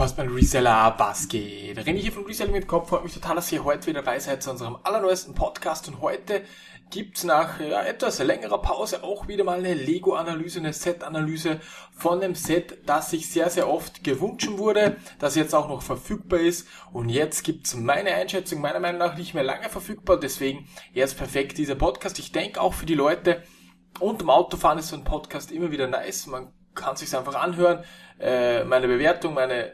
Was mein Reseller, was geht? René hier von Reseller mit Kopf, freut mich total, dass ihr heute wieder dabei seid zu unserem allerneuesten Podcast und heute gibt's nach ja, etwas längerer Pause auch wieder mal eine Lego-Analyse, eine Set-Analyse von einem Set, das sich sehr, sehr oft gewünscht wurde, das jetzt auch noch verfügbar ist und jetzt gibt's meine Einschätzung meiner Meinung nach nicht mehr lange verfügbar, deswegen jetzt perfekt dieser Podcast. Ich denke auch für die Leute, und im Autofahren ist so ein Podcast immer wieder nice. Man kann sich einfach anhören. Äh, meine Bewertung, meine,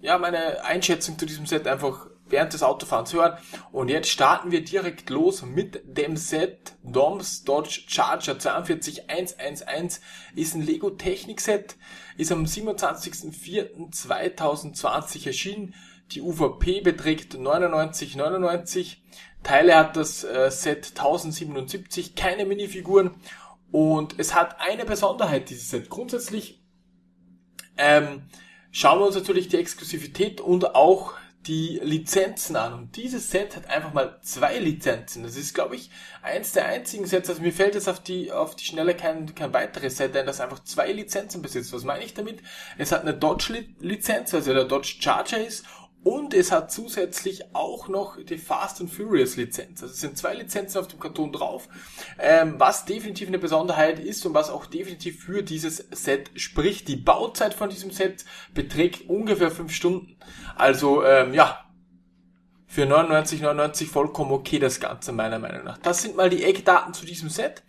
ja, meine Einschätzung zu diesem Set einfach während des Autofahrens hören. Und jetzt starten wir direkt los mit dem Set Doms Dodge Charger 42111. Ist ein Lego Technik Set. Ist am 27.04.2020 erschienen. Die UVP beträgt 99,99. Teile hat das äh, Set 1077, keine Minifiguren und es hat eine Besonderheit, dieses Set. Grundsätzlich ähm, schauen wir uns natürlich die Exklusivität und auch die Lizenzen an. Und dieses Set hat einfach mal zwei Lizenzen. Das ist, glaube ich, eins der einzigen Sets. Also mir fällt jetzt auf die, auf die Schnelle kein, kein weiteres Set ein, das einfach zwei Lizenzen besitzt. Was meine ich damit? Es hat eine Dodge-Lizenz, also der Dodge Charger ist, und es hat zusätzlich auch noch die Fast and Furious Lizenz. Also es sind zwei Lizenzen auf dem Karton drauf, ähm, was definitiv eine Besonderheit ist und was auch definitiv für dieses Set spricht. Die Bauzeit von diesem Set beträgt ungefähr fünf Stunden. Also ähm, ja, für 99,99 vollkommen okay das Ganze meiner Meinung nach. Das sind mal die Eckdaten zu diesem Set.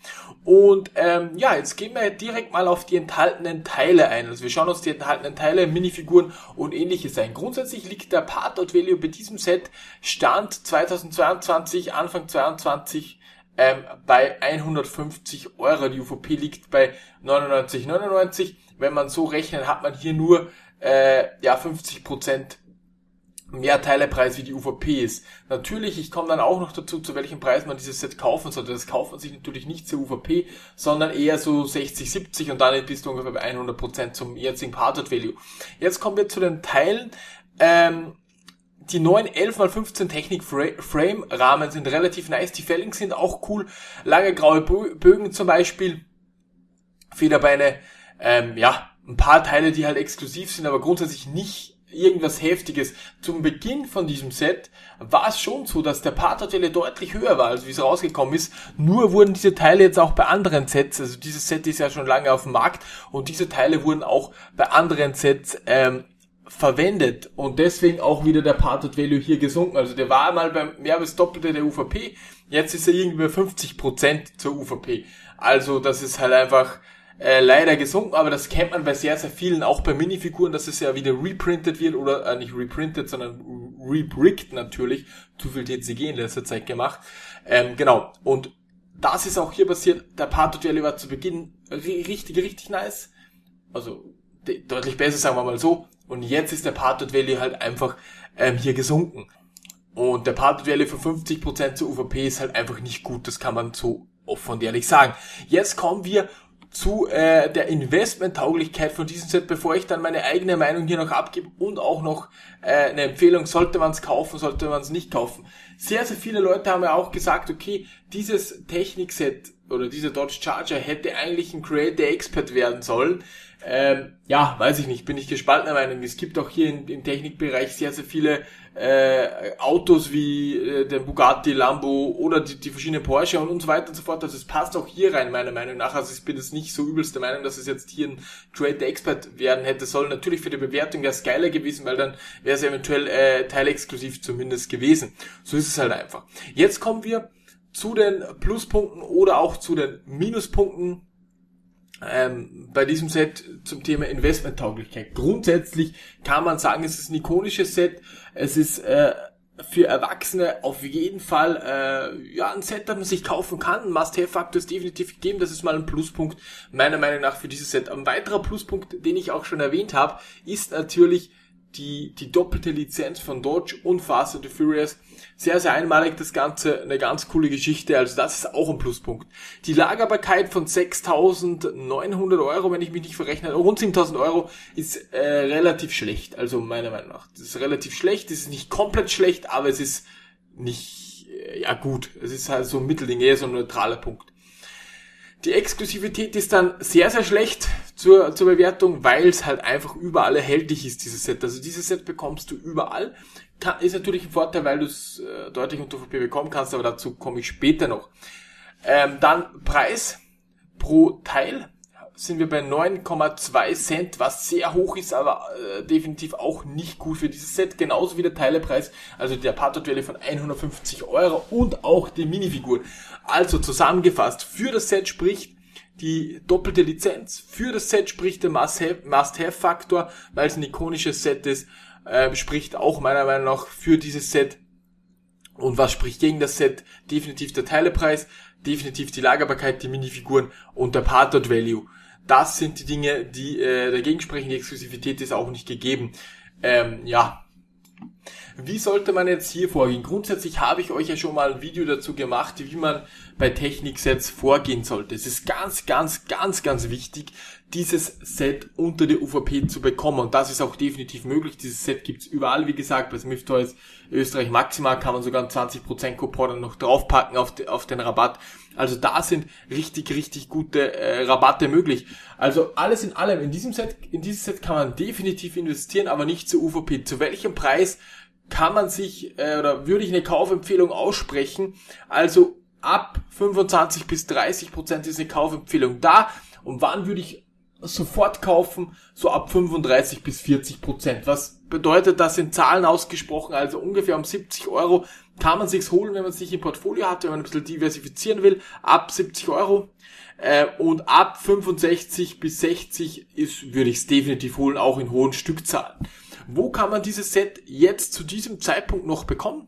Und ähm, ja, jetzt gehen wir direkt mal auf die enthaltenen Teile ein. Also wir schauen uns die enthaltenen Teile, Minifiguren und ähnliches ein. Grundsätzlich liegt der Part Value bei diesem Set Stand 2022, Anfang 2022 ähm, bei 150 Euro. Die UVP liegt bei 99,99. Wenn man so rechnet, hat man hier nur äh, ja 50 Prozent mehr Teilepreis wie die UVP ist. Natürlich, ich komme dann auch noch dazu, zu welchem Preis man dieses Set kaufen sollte. Das kauft man sich natürlich nicht zur UVP, sondern eher so 60, 70 und dann bist du ungefähr bei 100% zum jetzigen Parted Value. Jetzt kommen wir zu den Teilen. Ähm, die neuen 11x15 Technik Frame Rahmen sind relativ nice. Die Fellings sind auch cool. Lange graue Bögen zum Beispiel. Federbeine. Ähm, ja, ein paar Teile, die halt exklusiv sind, aber grundsätzlich nicht irgendwas Heftiges. Zum Beginn von diesem Set war es schon so, dass der Partnerteile deutlich höher war, als wie es rausgekommen ist. Nur wurden diese Teile jetzt auch bei anderen Sets, also dieses Set ist ja schon lange auf dem Markt und diese Teile wurden auch bei anderen Sets ähm, verwendet und deswegen auch wieder der Parted Value hier gesunken. Also der war mal beim mehr als Doppelte der UVP, jetzt ist er irgendwie bei 50% zur UVP. Also das ist halt einfach äh, leider gesunken, aber das kennt man bei sehr, sehr vielen, auch bei Minifiguren, dass es ja wieder reprintet wird oder äh, nicht reprintet, sondern rebricked natürlich. Zu viel TCG in letzter Zeit gemacht. Ähm, genau. Und das ist auch hier passiert. Der Part Duelli war zu Beginn richtig, richtig nice. Also deutlich besser, sagen wir mal so. Und jetzt ist der Part Value halt einfach ähm, hier gesunken. Und der Part Value für 50% zur UVP ist halt einfach nicht gut. Das kann man so offen und ehrlich sagen. Jetzt kommen wir zu äh, der Investmenttauglichkeit von diesem Set, bevor ich dann meine eigene Meinung hier noch abgebe und auch noch äh, eine Empfehlung, sollte man es kaufen, sollte man es nicht kaufen. Sehr, sehr viele Leute haben ja auch gesagt, okay, dieses Technikset oder dieser Dodge Charger hätte eigentlich ein Creator Expert werden sollen. Ähm, ja, weiß ich nicht, bin ich gespaltener Meinung. Es gibt auch hier im, im Technikbereich sehr, sehr viele äh, Autos wie äh, der Bugatti, Lambo oder die, die verschiedenen Porsche und, und so weiter und so fort. Also es passt auch hier rein, meiner Meinung nach. Also ich bin jetzt nicht so übelste Meinung, dass es jetzt hier ein Trade Expert werden hätte sollen. Natürlich für die Bewertung wäre es geiler gewesen, weil dann wäre es eventuell äh, teilexklusiv zumindest gewesen. So ist es halt einfach. Jetzt kommen wir zu den Pluspunkten oder auch zu den Minuspunkten ähm, bei diesem Set zum Thema Investmenttauglichkeit. Grundsätzlich kann man sagen, es ist ein ikonisches Set. Es ist äh, für Erwachsene auf jeden Fall äh, ja ein Set, das man sich kaufen kann. Must-Have-Faktor ist definitiv gegeben. Das ist mal ein Pluspunkt meiner Meinung nach für dieses Set. Ein weiterer Pluspunkt, den ich auch schon erwähnt habe, ist natürlich die, die doppelte Lizenz von Dodge und Fast and the Furious. Sehr, sehr einmalig das Ganze, eine ganz coole Geschichte, also das ist auch ein Pluspunkt. Die Lagerbarkeit von 6.900 Euro, wenn ich mich nicht verrechne, rund 7.000 Euro, ist äh, relativ schlecht, also meiner Meinung nach. Das ist relativ schlecht, es ist nicht komplett schlecht, aber es ist nicht, äh, ja gut, es ist halt so ein Mittelding, eher so ein neutraler Punkt. Die Exklusivität ist dann sehr, sehr schlecht. Zur, zur Bewertung, weil es halt einfach überall erhältlich ist, dieses Set. Also dieses Set bekommst du überall. Kann, ist natürlich ein Vorteil, weil du es äh, deutlich unter VP bekommen kannst, aber dazu komme ich später noch. Ähm, dann Preis pro Teil sind wir bei 9,2 Cent, was sehr hoch ist, aber äh, definitiv auch nicht gut für dieses Set. Genauso wie der Teilepreis, also der Partnerduelle von 150 Euro und auch die Minifiguren. Also zusammengefasst, für das Set spricht die doppelte Lizenz, für das Set spricht der Must-Have-Faktor, weil es ein ikonisches Set ist, äh, spricht auch meiner Meinung nach für dieses Set. Und was spricht gegen das Set? Definitiv der Teilepreis, definitiv die Lagerbarkeit, die Minifiguren und der Partner Value. Das sind die Dinge, die äh, dagegen sprechen. Die Exklusivität ist auch nicht gegeben. Ähm, ja. Wie sollte man jetzt hier vorgehen? Grundsätzlich habe ich euch ja schon mal ein Video dazu gemacht, wie man bei Techniksets vorgehen sollte. Es ist ganz, ganz, ganz, ganz wichtig, dieses Set unter der UVP zu bekommen. Und das ist auch definitiv möglich. Dieses Set gibt's überall, wie gesagt, bei Smith Toys Österreich maximal kann man sogar einen 20% Coupon noch draufpacken auf, de, auf den Rabatt. Also da sind richtig, richtig gute äh, Rabatte möglich. Also alles in allem, in diesem Set, in dieses Set kann man definitiv investieren, aber nicht zur UVP. Zu welchem Preis kann man sich äh, oder würde ich eine Kaufempfehlung aussprechen? Also ab 25 bis 30 Prozent ist eine Kaufempfehlung da. Und wann würde ich sofort kaufen? So ab 35 bis 40 Prozent. Was bedeutet das in Zahlen ausgesprochen? Also ungefähr um 70 Euro kann man sich's holen, wenn man sich im Portfolio hat, wenn man ein bisschen diversifizieren will, ab 70 Euro. Äh, und ab 65 bis 60 ist, würde ich es definitiv holen, auch in hohen Stückzahlen. Wo kann man dieses Set jetzt zu diesem Zeitpunkt noch bekommen?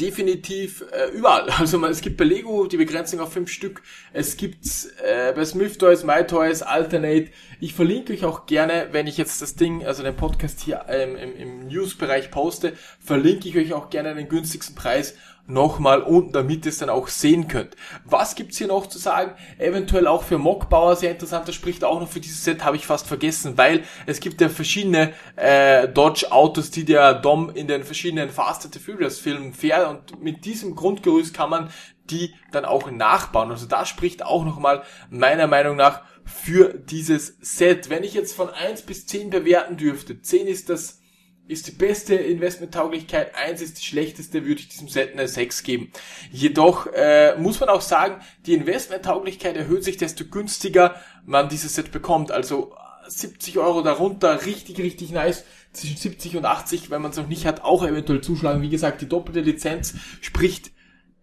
definitiv äh, überall. Also man, es gibt bei Lego die Begrenzung auf fünf Stück. Es gibt äh, bei Smith Toys, My Toys, Alternate. Ich verlinke euch auch gerne, wenn ich jetzt das Ding, also den Podcast hier ähm, im, im News-Bereich poste, verlinke ich euch auch gerne den günstigsten Preis nochmal unten, damit ihr es dann auch sehen könnt. Was gibt's hier noch zu sagen? Eventuell auch für Mockbauer sehr interessant, das spricht auch noch für dieses Set, habe ich fast vergessen, weil es gibt ja verschiedene äh, Dodge-Autos, die der Dom in den verschiedenen Fast and the Furious Filmen fährt und mit diesem Grundgerüst kann man die dann auch nachbauen. Also das spricht auch nochmal meiner Meinung nach für dieses Set. Wenn ich jetzt von 1 bis 10 bewerten dürfte, 10 ist das ist die beste Investmenttauglichkeit, eins ist die schlechteste, würde ich diesem Set eine 6 geben. Jedoch äh, muss man auch sagen, die Investmenttauglichkeit erhöht sich, desto günstiger man dieses Set bekommt. Also 70 Euro darunter, richtig, richtig nice. Zwischen 70 und 80, wenn man es noch nicht hat, auch eventuell zuschlagen. Wie gesagt, die doppelte Lizenz spricht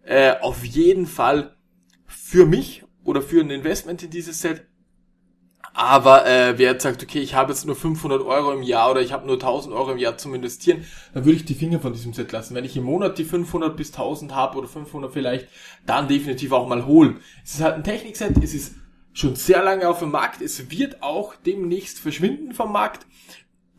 äh, auf jeden Fall für mich oder für ein Investment in dieses Set. Aber äh, wer jetzt sagt, okay, ich habe jetzt nur 500 Euro im Jahr oder ich habe nur 1000 Euro im Jahr zum Investieren, dann würde ich die Finger von diesem Set lassen. Wenn ich im Monat die 500 bis 1000 habe oder 500 vielleicht, dann definitiv auch mal holen. Es ist halt ein Technikset, es ist schon sehr lange auf dem Markt, es wird auch demnächst verschwinden vom Markt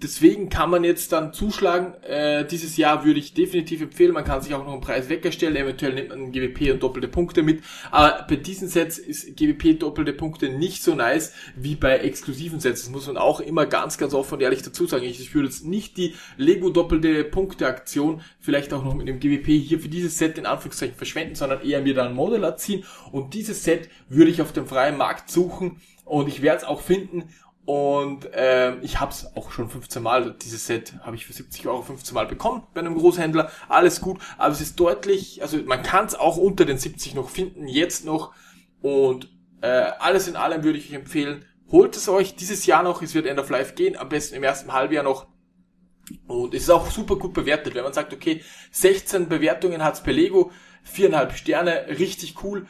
deswegen kann man jetzt dann zuschlagen. Äh, dieses Jahr würde ich definitiv empfehlen. Man kann sich auch noch einen Preis wegstellen. Eventuell nimmt man GWP und doppelte Punkte mit. Aber bei diesen Sets ist GWP doppelte Punkte nicht so nice wie bei exklusiven Sets. Das muss man auch immer ganz, ganz offen und ehrlich dazu sagen. Ich, ich würde jetzt nicht die Lego doppelte Punkte Aktion vielleicht auch noch mit dem GWP hier für dieses Set in Anführungszeichen verschwenden, sondern eher mir dann ein Model erziehen. Und dieses Set würde ich auf dem freien Markt suchen und ich werde es auch finden und ähm, ich habe es auch schon 15 Mal, dieses Set habe ich für 70 Euro 15 Mal bekommen bei einem Großhändler. Alles gut, aber es ist deutlich, also man kann es auch unter den 70 noch finden, jetzt noch. Und äh, alles in allem würde ich euch empfehlen, holt es euch dieses Jahr noch, es wird End of Life gehen, am besten im ersten Halbjahr noch. Und es ist auch super gut bewertet, wenn man sagt, okay, 16 Bewertungen hat's bei Lego, viereinhalb Sterne, richtig cool.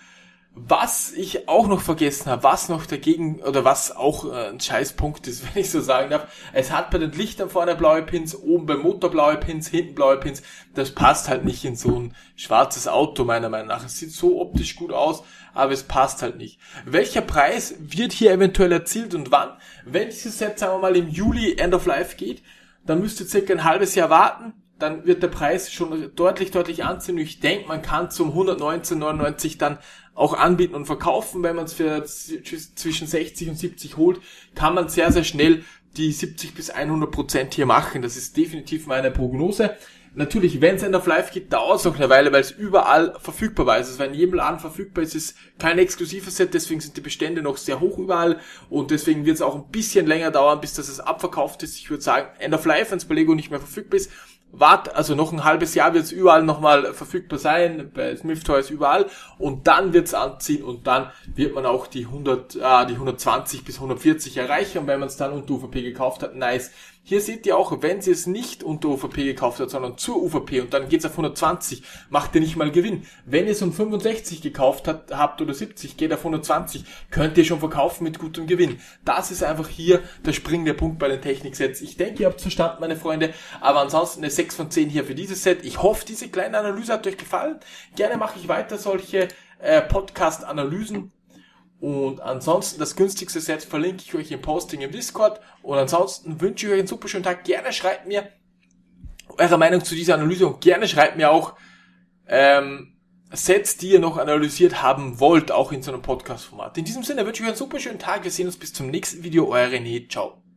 Was ich auch noch vergessen habe, was noch dagegen, oder was auch äh, ein Scheißpunkt ist, wenn ich so sagen darf, es hat bei den Lichtern vorne blaue Pins, oben beim Motor blaue Pins, hinten blaue Pins. Das passt halt nicht in so ein schwarzes Auto, meiner Meinung nach. Es sieht so optisch gut aus, aber es passt halt nicht. Welcher Preis wird hier eventuell erzielt und wann? Wenn dieses Set, sagen wir mal, im Juli End of Life geht, dann müsst ihr circa ein halbes Jahr warten dann wird der Preis schon deutlich, deutlich anziehen. Ich denke, man kann zum 119,99 dann auch anbieten und verkaufen. Wenn man es für zwischen 60 und 70 holt, kann man sehr, sehr schnell die 70 bis 100 Prozent hier machen. Das ist definitiv meine Prognose. Natürlich, wenn es End of Life geht, dauert es noch eine Weile, weil es überall verfügbar war. Also es war in jedem Laden verfügbar, es ist kein exklusives Set, deswegen sind die Bestände noch sehr hoch überall und deswegen wird es auch ein bisschen länger dauern, bis das es abverkauft ist. Ich würde sagen, End of Life, wenn es bei Lego nicht mehr verfügbar ist, wart, also noch ein halbes Jahr wird es überall nochmal verfügbar sein, bei Smith Toys überall und dann wird es anziehen und dann wird man auch die 100, äh, die 120 bis 140 erreichen und wenn man es dann unter UVP gekauft hat, nice. Hier seht ihr auch, wenn sie es nicht unter UVP gekauft hat, sondern zur UVP und dann geht's auf 120, macht ihr nicht mal Gewinn. Wenn ihr es um 65 gekauft hat, habt oder 70, geht auf 120, könnt ihr schon verkaufen mit gutem Gewinn. Das ist einfach hier der springende Punkt bei den Techniksets. Ich denke, ihr habt verstanden, meine Freunde, aber ansonsten eine 6 von 10 hier für dieses Set. Ich hoffe, diese kleine Analyse hat euch gefallen. Gerne mache ich weiter solche äh, Podcast-Analysen und ansonsten das günstigste Set verlinke ich euch im Posting im Discord. Und ansonsten wünsche ich euch einen super schönen Tag. Gerne schreibt mir eure Meinung zu dieser Analyse und gerne schreibt mir auch ähm, Sets, die ihr noch analysiert haben wollt, auch in so einem Podcast-Format. In diesem Sinne wünsche ich euch einen super schönen Tag. Wir sehen uns bis zum nächsten Video. Euer René. Ciao.